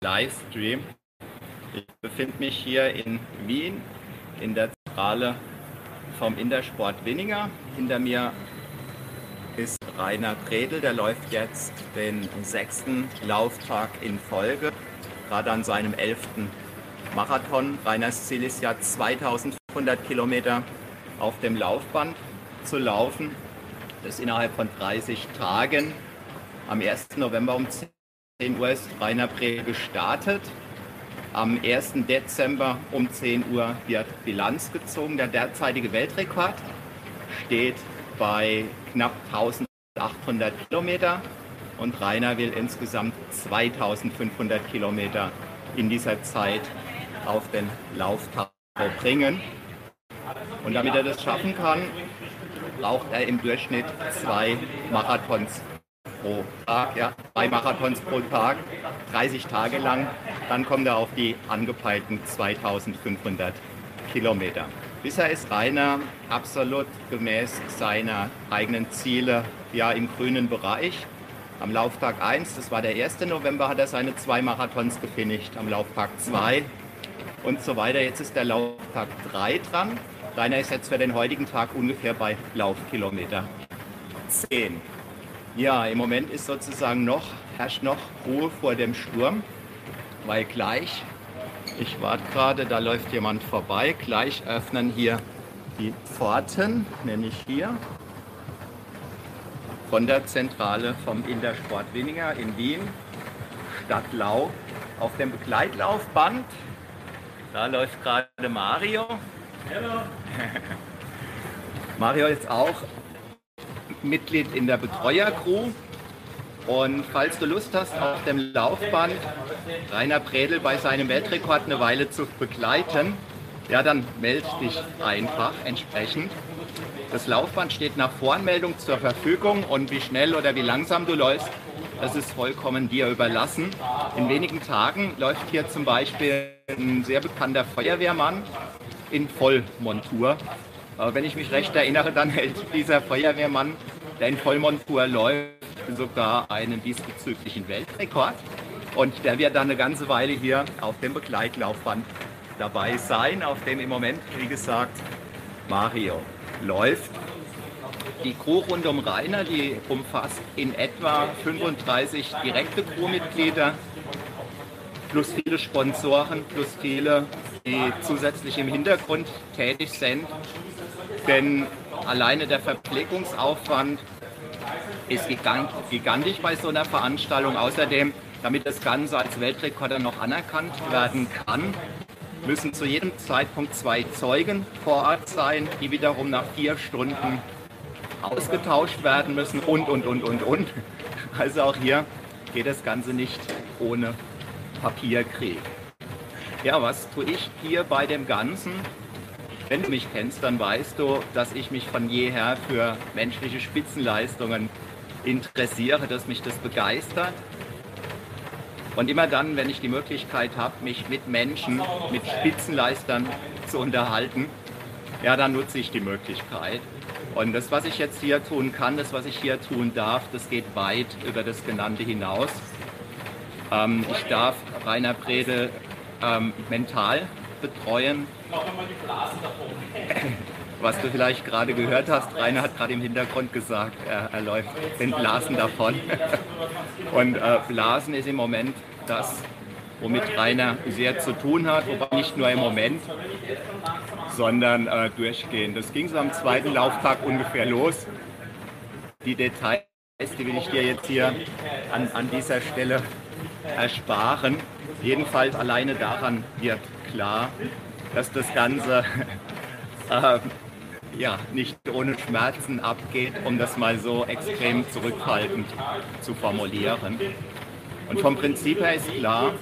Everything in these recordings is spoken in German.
Livestream. Ich befinde mich hier in Wien in der Zentrale vom Intersport Winninger. Hinter mir ist Rainer Bredel, der läuft jetzt den sechsten Lauftag in Folge, gerade an seinem elften Marathon. Rainers Ziel ist ja 2500 Kilometer auf dem Laufband zu laufen. Das innerhalb von 30 Tagen. Am 1. November um 10 Uhr ist Rainer Bredel gestartet. Am 1. Dezember um 10 Uhr wird Bilanz gezogen. Der derzeitige Weltrekord steht bei knapp 1800 Kilometer und Rainer will insgesamt 2500 Kilometer in dieser Zeit auf den Lauftag bringen. Und damit er das schaffen kann, braucht er im Durchschnitt zwei Marathons pro Tag, ja, zwei Marathons pro Tag, 30 Tage lang. Dann kommt er auf die angepeilten 2500 Kilometer. Bisher ist Rainer absolut gemäß seiner eigenen Ziele ja im grünen Bereich. Am Lauftag 1, das war der 1. November, hat er seine zwei Marathons gefinisht. Am Lauftag 2 und so weiter. Jetzt ist der Lauftag 3 dran. Rainer ist jetzt für den heutigen Tag ungefähr bei Laufkilometer 10. Ja, im Moment ist sozusagen noch, herrscht noch Ruhe vor dem Sturm, weil gleich, ich warte gerade, da läuft jemand vorbei, gleich öffnen hier die Pforten, nämlich hier von der Zentrale vom Intersport Winninger in Wien, Stadtlau, auf dem Begleitlaufband. Da läuft gerade Mario. Hallo. Mario ist auch Mitglied in der Betreuercrew. Und falls du Lust hast, auf dem Laufband Rainer Bredel bei seinem Weltrekord eine Weile zu begleiten, ja, dann melde dich einfach entsprechend. Das Laufband steht nach Voranmeldung zur Verfügung und wie schnell oder wie langsam du läufst, das ist vollkommen dir überlassen. In wenigen Tagen läuft hier zum Beispiel ein sehr bekannter Feuerwehrmann in Vollmontur wenn ich mich recht erinnere, dann hält dieser Feuerwehrmann, der in Vollmontur läuft, sogar einen diesbezüglichen Weltrekord. Und der wird dann eine ganze Weile hier auf dem Begleitlaufband dabei sein, auf dem im Moment, wie gesagt, Mario läuft. Die Crew rund um Rainer, die umfasst in etwa 35 direkte Crewmitglieder, plus viele Sponsoren, plus viele, die zusätzlich im Hintergrund tätig sind denn alleine der Verpflegungsaufwand ist gigantisch bei so einer Veranstaltung. Außerdem, damit das Ganze als Weltrekorder noch anerkannt werden kann, müssen zu jedem Zeitpunkt zwei Zeugen vor Ort sein, die wiederum nach vier Stunden ausgetauscht werden müssen und, und, und, und, und. Also auch hier geht das Ganze nicht ohne Papierkrieg. Ja, was tue ich hier bei dem Ganzen? Wenn du mich kennst, dann weißt du, dass ich mich von jeher für menschliche Spitzenleistungen interessiere, dass mich das begeistert. Und immer dann, wenn ich die Möglichkeit habe, mich mit Menschen, mit Spitzenleistern zu unterhalten, ja, dann nutze ich die Möglichkeit. Und das, was ich jetzt hier tun kann, das, was ich hier tun darf, das geht weit über das Genannte hinaus. Ähm, ich darf Rainer Brede ähm, mental betreuen. Was du vielleicht gerade gehört hast, Rainer hat gerade im Hintergrund gesagt, er, er läuft den Blasen davon. Und äh, Blasen ist im Moment das, womit Rainer sehr zu tun hat, wobei nicht nur im Moment, sondern äh, durchgehend. Das ging so am zweiten Lauftag ungefähr los. Die Details, die will ich dir jetzt hier an, an dieser Stelle ersparen. Jedenfalls alleine daran wird klar, dass das Ganze äh, ja, nicht ohne Schmerzen abgeht, um das mal so extrem zurückhaltend zu formulieren. Und vom Prinzip her ist klar,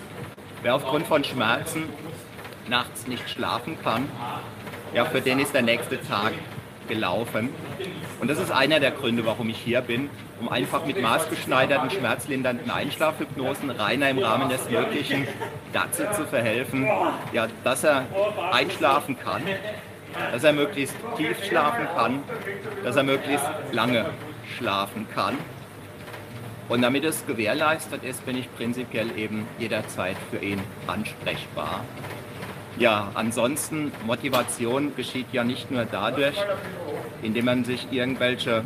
wer aufgrund von Schmerzen nachts nicht schlafen kann, ja, für den ist der nächste Tag gelaufen. Und das ist einer der Gründe, warum ich hier bin, um einfach mit maßgeschneiderten, schmerzlindernden Einschlafhypnosen Rainer im Rahmen des Möglichen dazu zu verhelfen, ja, dass er einschlafen kann, dass er möglichst tief schlafen kann, dass er möglichst lange schlafen kann. Und damit es gewährleistet ist, bin ich prinzipiell eben jederzeit für ihn ansprechbar. Ja, ansonsten Motivation geschieht ja nicht nur dadurch, indem man sich irgendwelche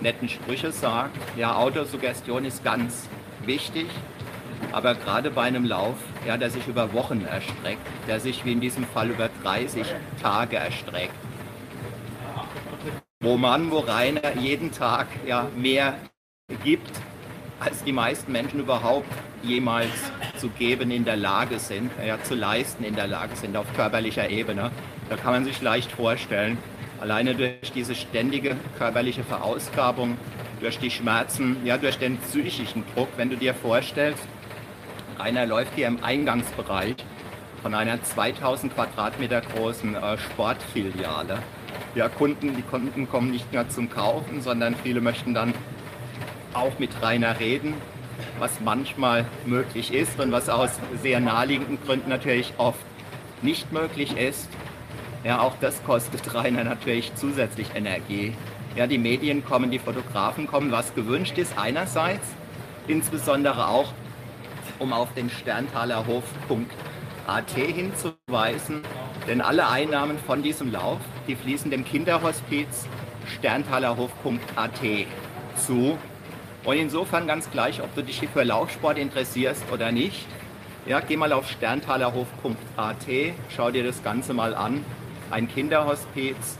netten Sprüche sagt. Ja, Autosuggestion ist ganz wichtig, aber gerade bei einem Lauf, ja, der sich über Wochen erstreckt, der sich wie in diesem Fall über 30 Tage erstreckt, wo man, wo Rainer jeden Tag ja mehr gibt, als die meisten Menschen überhaupt jemals zu geben in der Lage sind, ja, zu leisten in der Lage sind auf körperlicher Ebene. Da kann man sich leicht vorstellen, alleine durch diese ständige körperliche Verausgabung, durch die Schmerzen, ja, durch den psychischen Druck, wenn du dir vorstellst, einer läuft hier im Eingangsbereich von einer 2000 Quadratmeter großen äh, Sportfiliale. Ja, Kunden, die Kunden kommen nicht mehr zum Kaufen, sondern viele möchten dann auch mit Rainer reden, was manchmal möglich ist und was aus sehr naheliegenden Gründen natürlich oft nicht möglich ist. Ja, auch das kostet Rainer natürlich zusätzlich Energie. Ja, die Medien kommen, die Fotografen kommen, was gewünscht ist einerseits, insbesondere auch um auf den Sterntaler Hof.at hinzuweisen. Denn alle Einnahmen von diesem Lauf, die fließen dem Kinderhospiz Sterntaler Hof.at zu. Und insofern ganz gleich, ob du dich für Laufsport interessierst oder nicht. Ja, geh mal auf sterntalerhof.at, schau dir das Ganze mal an. Ein Kinderhospiz,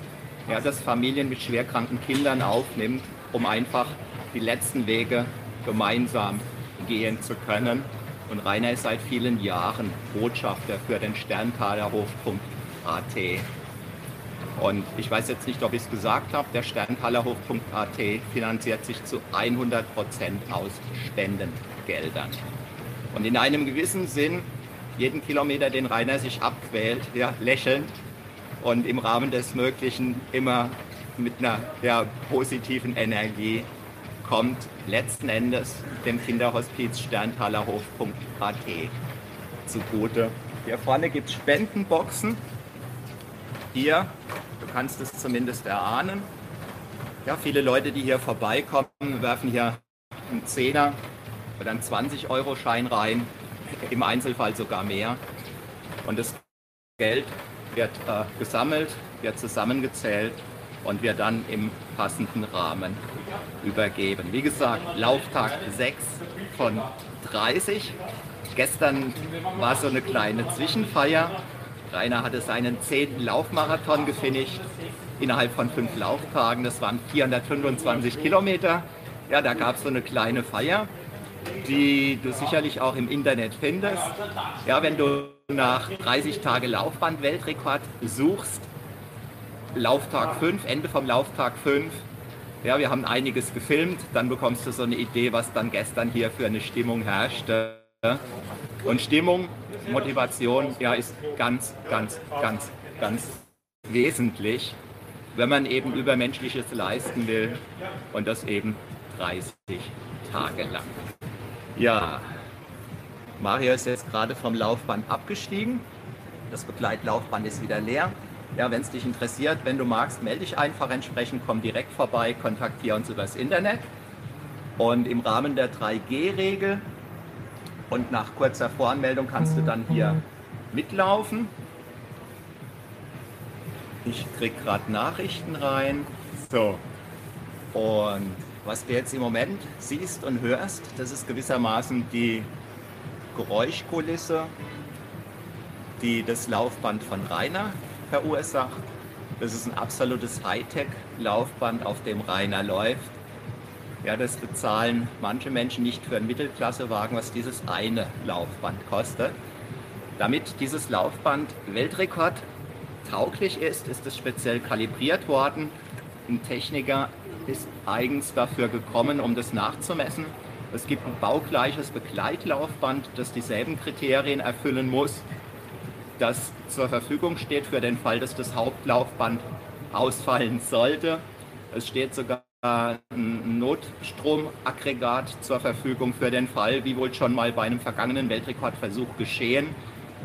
ja, das Familien mit schwerkranken Kindern aufnimmt, um einfach die letzten Wege gemeinsam gehen zu können. Und Rainer ist seit vielen Jahren Botschafter für den Sterntalerhof.at. Und ich weiß jetzt nicht, ob ich es gesagt habe, der Sterntalerhof.at finanziert sich zu 100 Prozent aus Spendengeldern. Und in einem gewissen Sinn, jeden Kilometer, den Rainer sich abquält, ja, lächelnd und im Rahmen des Möglichen immer mit einer ja, positiven Energie kommt letzten Endes dem Kinderhospiz Sterntalerhof.at zugute. Hier vorne gibt es Spendenboxen. Hier, du kannst es zumindest erahnen. Ja, viele Leute, die hier vorbeikommen, werfen hier einen Zehner oder einen 20-Euro-Schein rein, im Einzelfall sogar mehr. Und das Geld wird äh, gesammelt, wird zusammengezählt und wir dann im passenden Rahmen übergeben. Wie gesagt, Lauftag 6 von 30. Gestern war so eine kleine Zwischenfeier. Rainer hatte seinen zehnten Laufmarathon gefinisht innerhalb von fünf Lauftagen. Das waren 425 Kilometer. Ja, da gab es so eine kleine Feier, die du sicherlich auch im Internet findest. Ja, wenn du nach 30 Tage Laufband-Weltrekord suchst, Lauftag 5, Ende vom Lauftag 5. Ja, wir haben einiges gefilmt, dann bekommst du so eine Idee, was dann gestern hier für eine Stimmung herrschte. Und Stimmung, Motivation, ja, ist ganz, ganz, ganz, ganz wesentlich, wenn man eben Übermenschliches leisten will und das eben 30 Tage lang. Ja, Mario ist jetzt gerade vom Laufband abgestiegen. Das Begleitlaufband ist wieder leer. Ja, wenn es dich interessiert, wenn du magst, melde dich einfach entsprechend, komm direkt vorbei, kontaktiere uns übers Internet. Und im Rahmen der 3G-Regel und nach kurzer Voranmeldung kannst du dann hier mitlaufen. Ich krieg gerade Nachrichten rein. So. Und was du jetzt im Moment siehst und hörst, das ist gewissermaßen die Geräuschkulisse, die das Laufband von Rainer verursacht. Das ist ein absolutes Hightech-Laufband, auf dem Rainer läuft. Ja, das bezahlen manche Menschen nicht für einen Mittelklassewagen, was dieses eine Laufband kostet. Damit dieses Laufband Weltrekord tauglich ist, ist es speziell kalibriert worden. Ein Techniker ist eigens dafür gekommen, um das nachzumessen. Es gibt ein baugleiches Begleitlaufband, das dieselben Kriterien erfüllen muss das zur Verfügung steht für den Fall, dass das Hauptlaufband ausfallen sollte. Es steht sogar ein Notstromaggregat zur Verfügung für den Fall, wie wohl schon mal bei einem vergangenen Weltrekordversuch geschehen,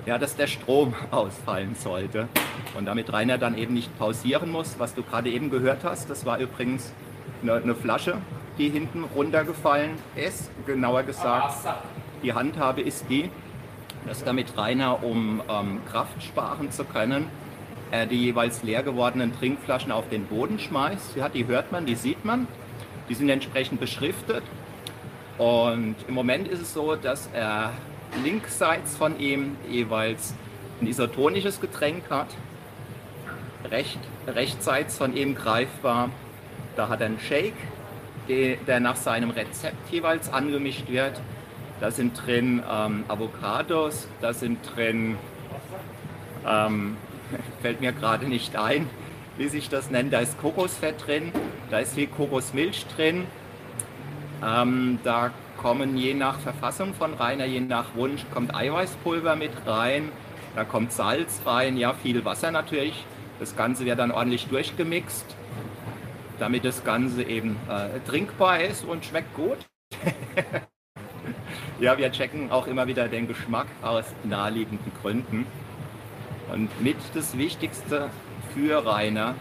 ja, dass der Strom ausfallen sollte und damit Rainer dann eben nicht pausieren muss. Was du gerade eben gehört hast, das war übrigens eine, eine Flasche die hinten runtergefallen ist. Genauer gesagt, die Handhabe ist die, dass damit Rainer, um ähm, Kraft sparen zu können, er die jeweils leer gewordenen Trinkflaschen auf den Boden schmeißt. Ja, die hört man, die sieht man. Die sind entsprechend beschriftet. Und im Moment ist es so, dass er linksseits von ihm jeweils ein isotonisches Getränk hat. Recht, rechtsseits von ihm greifbar, da hat er einen Shake, der nach seinem Rezept jeweils angemischt wird. Da sind drin ähm, Avocados, da sind drin, ähm, fällt mir gerade nicht ein, wie sich das nennt, da ist Kokosfett drin, da ist viel Kokosmilch drin, ähm, da kommen je nach Verfassung von Rainer, je nach Wunsch, kommt Eiweißpulver mit rein, da kommt Salz rein, ja, viel Wasser natürlich. Das Ganze wird dann ordentlich durchgemixt, damit das Ganze eben äh, trinkbar ist und schmeckt gut. ja, wir checken auch immer wieder den Geschmack aus naheliegenden Gründen. Und mit das Wichtigste für Rainer,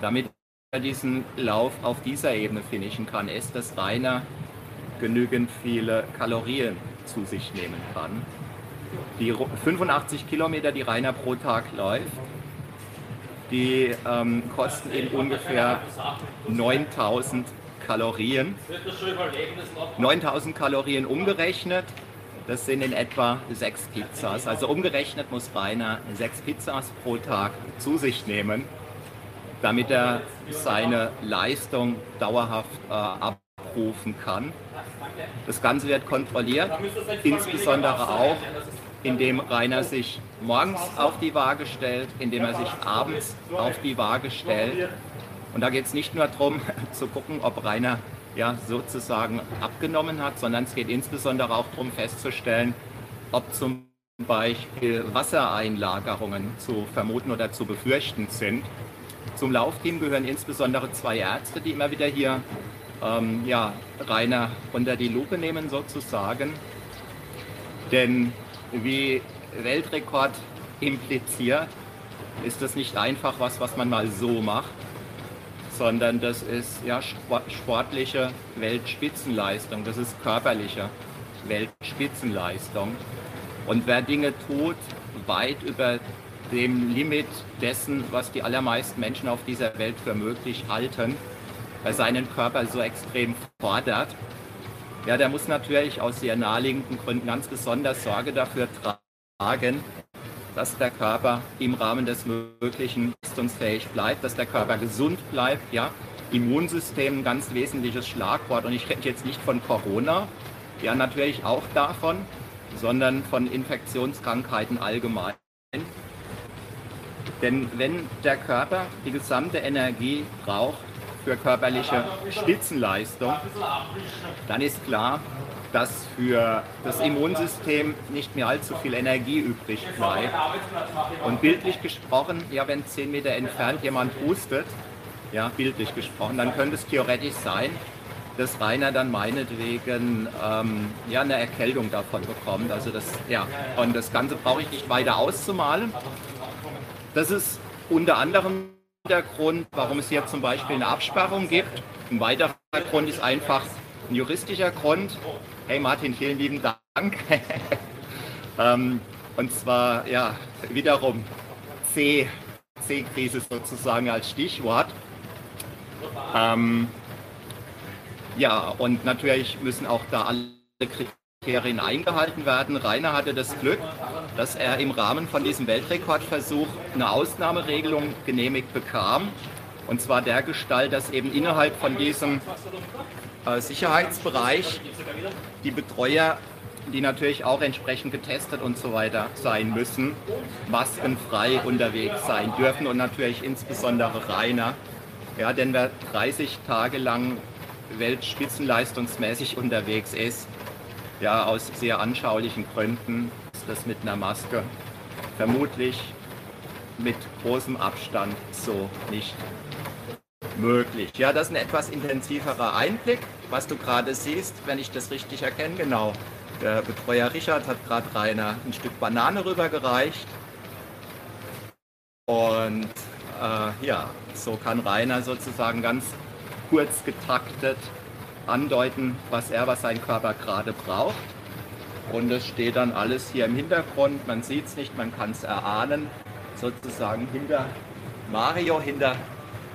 damit er diesen Lauf auf dieser Ebene finishen kann, ist, dass Rainer genügend viele Kalorien zu sich nehmen kann. Die 85 Kilometer, die Rainer pro Tag läuft, die ähm, kosten ihn ungefähr 9000 Kalorien. 9000 Kalorien umgerechnet, das sind in etwa sechs Pizzas. Also umgerechnet muss Rainer sechs Pizzas pro Tag zu sich nehmen, damit er seine Leistung dauerhaft äh, abrufen kann. Das Ganze wird kontrolliert, insbesondere auch, indem Rainer sich morgens auf die Waage stellt, indem er sich abends auf die Waage stellt. Und da geht es nicht nur darum zu gucken, ob Rainer ja, sozusagen abgenommen hat, sondern es geht insbesondere auch darum festzustellen, ob zum Beispiel Wassereinlagerungen zu vermuten oder zu befürchten sind. Zum Laufteam gehören insbesondere zwei Ärzte, die immer wieder hier ähm, ja, Rainer unter die Lupe nehmen sozusagen. Denn wie Weltrekord impliziert, ist das nicht einfach was, was man mal so macht, sondern das ist ja sportliche Weltspitzenleistung, das ist körperliche Weltspitzenleistung. Und wer Dinge tut, weit über dem Limit dessen, was die allermeisten Menschen auf dieser Welt für möglich halten, seinen Körper so extrem fordert, ja, der muss natürlich aus sehr naheliegenden Gründen ganz besonders Sorge dafür tragen, dass der Körper im Rahmen des Möglichen leistungsfähig bleibt, dass der Körper gesund bleibt. Ja, Immunsystem ein ganz wesentliches Schlagwort. Und ich rede jetzt nicht von Corona, ja natürlich auch davon, sondern von Infektionskrankheiten allgemein. Denn wenn der Körper die gesamte Energie braucht, für körperliche Spitzenleistung, dann ist klar, dass für das Immunsystem nicht mehr allzu viel Energie übrig bleibt. Und bildlich gesprochen, ja, wenn zehn Meter entfernt jemand hustet, ja, bildlich gesprochen, dann könnte es theoretisch sein, dass Rainer dann meinetwegen ähm, ja, eine Erkältung davon bekommt. Also das, ja, und das Ganze brauche ich nicht weiter auszumalen. Das ist unter anderem der Grund, warum es hier zum Beispiel eine Absperrung gibt. Ein weiterer Grund ist einfach ein juristischer Grund. Hey Martin, vielen lieben Dank. ähm, und zwar ja wiederum C, C-Krise sozusagen als Stichwort. Ähm, ja, und natürlich müssen auch da alle Kriterien eingehalten werden. Rainer hatte das Glück, dass er im Rahmen von diesem Weltrekordversuch eine Ausnahmeregelung genehmigt bekam. Und zwar der Gestalt, dass eben innerhalb von diesem äh, Sicherheitsbereich die Betreuer, die natürlich auch entsprechend getestet und so weiter sein müssen, maskenfrei unterwegs sein dürfen und natürlich insbesondere Rainer. Ja, denn wer 30 Tage lang weltspitzenleistungsmäßig unterwegs ist, ja, aus sehr anschaulichen Gründen ist das mit einer Maske vermutlich mit großem Abstand so nicht möglich. Ja, das ist ein etwas intensiverer Einblick, was du gerade siehst, wenn ich das richtig erkenne. Genau, der Betreuer Richard hat gerade Rainer ein Stück Banane rübergereicht. Und äh, ja, so kann Rainer sozusagen ganz kurz getaktet andeuten, was er, was sein Körper gerade braucht. Und es steht dann alles hier im Hintergrund. Man sieht es nicht, man kann es erahnen. Sozusagen hinter Mario, hinter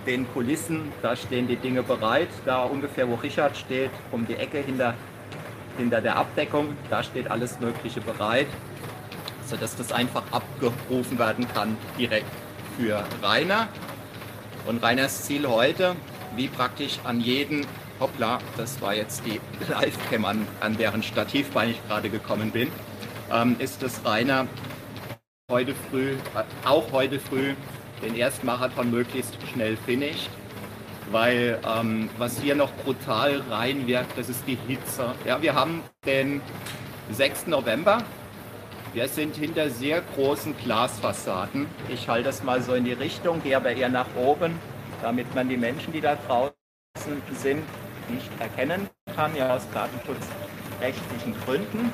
den Kulissen, da stehen die Dinge bereit. Da ungefähr, wo Richard steht, um die Ecke hinter, hinter der Abdeckung, da steht alles Mögliche bereit, sodass das einfach abgerufen werden kann direkt für Rainer. Und Rainers Ziel heute, wie praktisch an jeden, hoppla, das war jetzt die Livecam, an, an deren Stativbein ich gerade gekommen bin, ähm, ist es Rainer heute früh, äh, auch heute früh, den ersten Marathon möglichst schnell finisht. Weil ähm, was hier noch brutal reinwirkt, das ist die Hitze. Ja, wir haben den 6. November. Wir sind hinter sehr großen Glasfassaden. Ich halte das mal so in die Richtung, gehe aber eher nach oben, damit man die Menschen, die da draußen sind, nicht erkennen kann, ja aus datenschutzrechtlichen Gründen.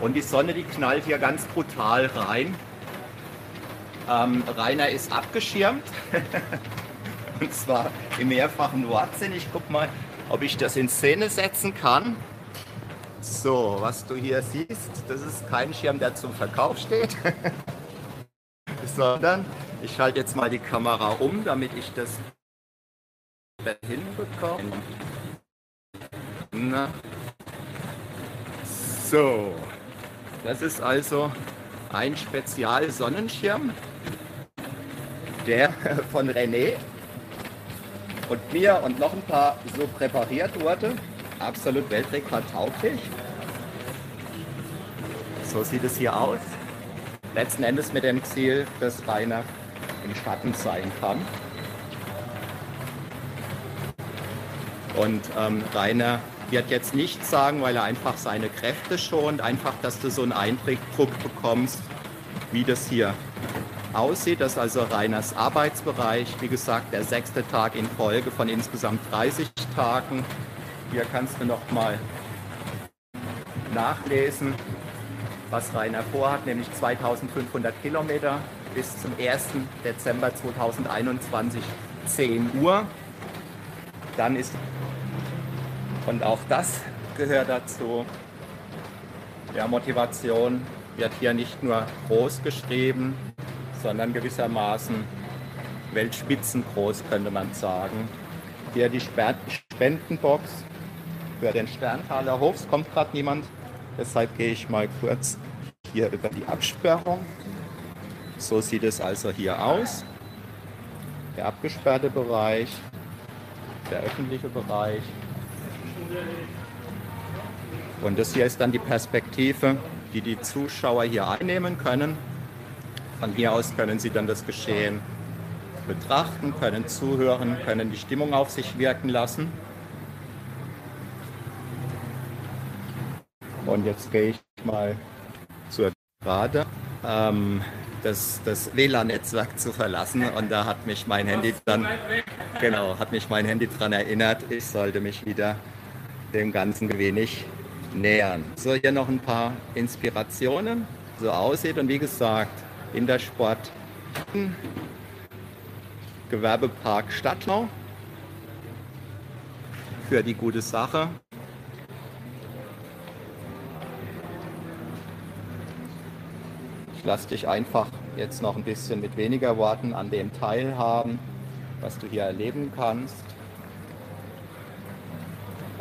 Und die Sonne, die knallt hier ganz brutal rein. Ähm, Rainer ist abgeschirmt. Und zwar im mehrfachen Wortsinn. Ich guck mal, ob ich das in Szene setzen kann. So, was du hier siehst, das ist kein Schirm, der zum Verkauf steht, sondern ich schalte jetzt mal die Kamera um, damit ich das hinbekomme. Na. So, das ist also ein Spezial-Sonnenschirm, der von René und mir und noch ein paar so präpariert wurde. Absolut weltrekordtauglich. So sieht es hier aus. Letzten Endes mit dem Ziel, dass Rainer im Schatten sein kann. Und ähm, Rainer wird jetzt nichts sagen, weil er einfach seine Kräfte schont, einfach, dass du so einen Eindruck bekommst, wie das hier aussieht. Das ist also Rainers Arbeitsbereich. Wie gesagt, der sechste Tag in Folge von insgesamt 30 Tagen. Hier kannst du noch mal nachlesen, was Rainer vorhat, nämlich 2500 Kilometer bis zum 1. Dezember 2021, 10 Uhr. Dann ist, und auch das gehört dazu, ja, Motivation wird hier nicht nur groß geschrieben, sondern gewissermaßen weltspitzengroß, könnte man sagen. Hier die Spendenbox für den Sterntaler Hof. Es kommt gerade niemand, deshalb gehe ich mal kurz hier über die Absperrung. So sieht es also hier aus. Der abgesperrte Bereich, der öffentliche Bereich. Und das hier ist dann die Perspektive, die die Zuschauer hier einnehmen können. Von hier aus können sie dann das Geschehen betrachten, können zuhören, können die Stimmung auf sich wirken lassen. Und jetzt gehe ich mal zur Gerade, ähm, das, das WLAN-Netzwerk zu verlassen. Und da hat mich mein Handy dann, genau, hat mich mein Handy daran erinnert, ich sollte mich wieder dem Ganzen ein wenig nähern. So, hier noch ein paar Inspirationen, so aussieht. Und wie gesagt, Intersport Gewerbepark Stadtlau für die gute Sache. Ich lasse dich einfach jetzt noch ein bisschen mit weniger Worten an dem teilhaben, was du hier erleben kannst.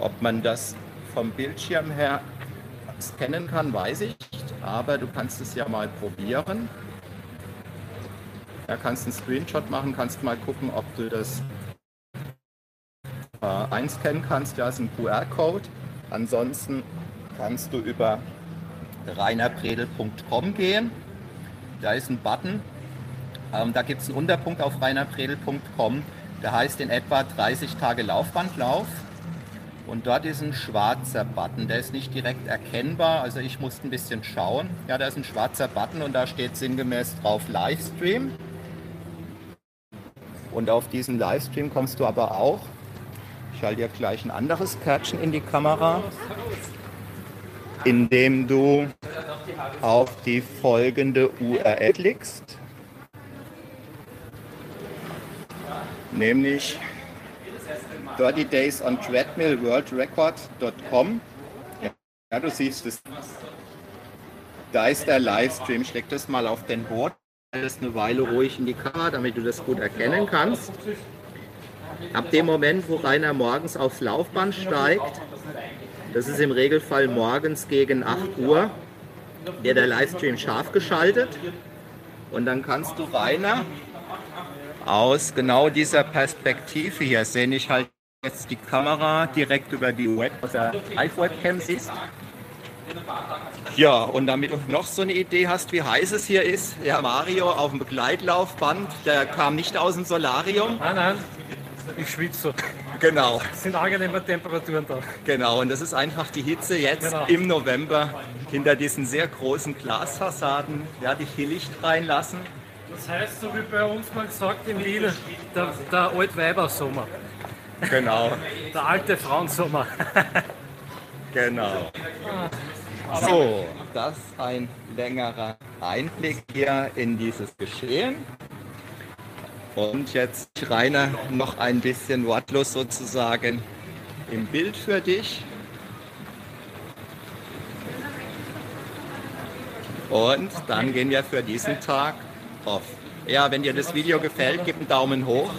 Ob man das vom Bildschirm her scannen kann, weiß ich nicht, aber du kannst es ja mal probieren. Da kannst einen Screenshot machen, kannst mal gucken, ob du das äh, einscannen kannst. Da ist ein QR-Code. Ansonsten kannst du über reinerpredel.com gehen. Da ist ein Button. Ähm, da gibt es einen Unterpunkt auf reinerpredel.com. Der heißt in etwa 30 Tage Laufbandlauf. Und dort ist ein schwarzer Button, der ist nicht direkt erkennbar, also ich musste ein bisschen schauen. Ja, da ist ein schwarzer Button und da steht sinngemäß drauf Livestream. Und auf diesen Livestream kommst du aber auch, ich halte dir gleich ein anderes Kärtchen in die Kamera, indem du auf die folgende URL klickst, nämlich 30 Days on Treadmill World Record.com. Ja, du siehst es. Da ist der Livestream. Schläg das mal auf den Boden. Das eine Weile ruhig in die Kamera, damit du das gut erkennen kannst. Ab dem Moment, wo Rainer morgens aufs Laufband steigt, das ist im Regelfall morgens gegen 8 Uhr, wird der Livestream scharf geschaltet. Und dann kannst du Rainer aus genau dieser Perspektive hier sehen. Ich halt jetzt die Kamera direkt über die Web Live-Webcam siehst. Ja, und damit du noch so eine Idee hast, wie heiß es hier ist, der Mario auf dem Begleitlaufband, der kam nicht aus dem Solarium. Nein, nein, ich schwitze. Genau. Es sind angenehme Temperaturen da. Genau, und das ist einfach die Hitze jetzt genau. im November hinter diesen sehr großen Glasfassaden. Werde ich hier Licht reinlassen. Das heißt, so wie bei uns mal gesagt in Wien, der, der Altweibersommer. Genau. Der alte Frauensommer. genau. So, das ist ein längerer Einblick hier in dieses Geschehen. Und jetzt Rainer noch ein bisschen wortlos sozusagen im Bild für dich. Und dann gehen wir für diesen Tag off. Ja, wenn dir das Video gefällt, gib einen Daumen hoch.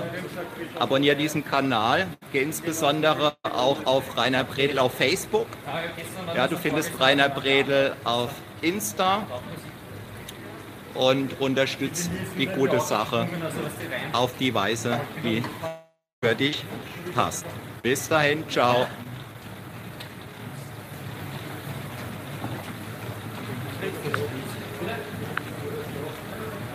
Abonniere diesen Kanal. Geh insbesondere auch auf Rainer Bredel auf Facebook. Ja, du findest Rainer Bredel auf Insta und unterstützt die gute Sache auf die Weise, die für dich passt. Bis dahin, ciao.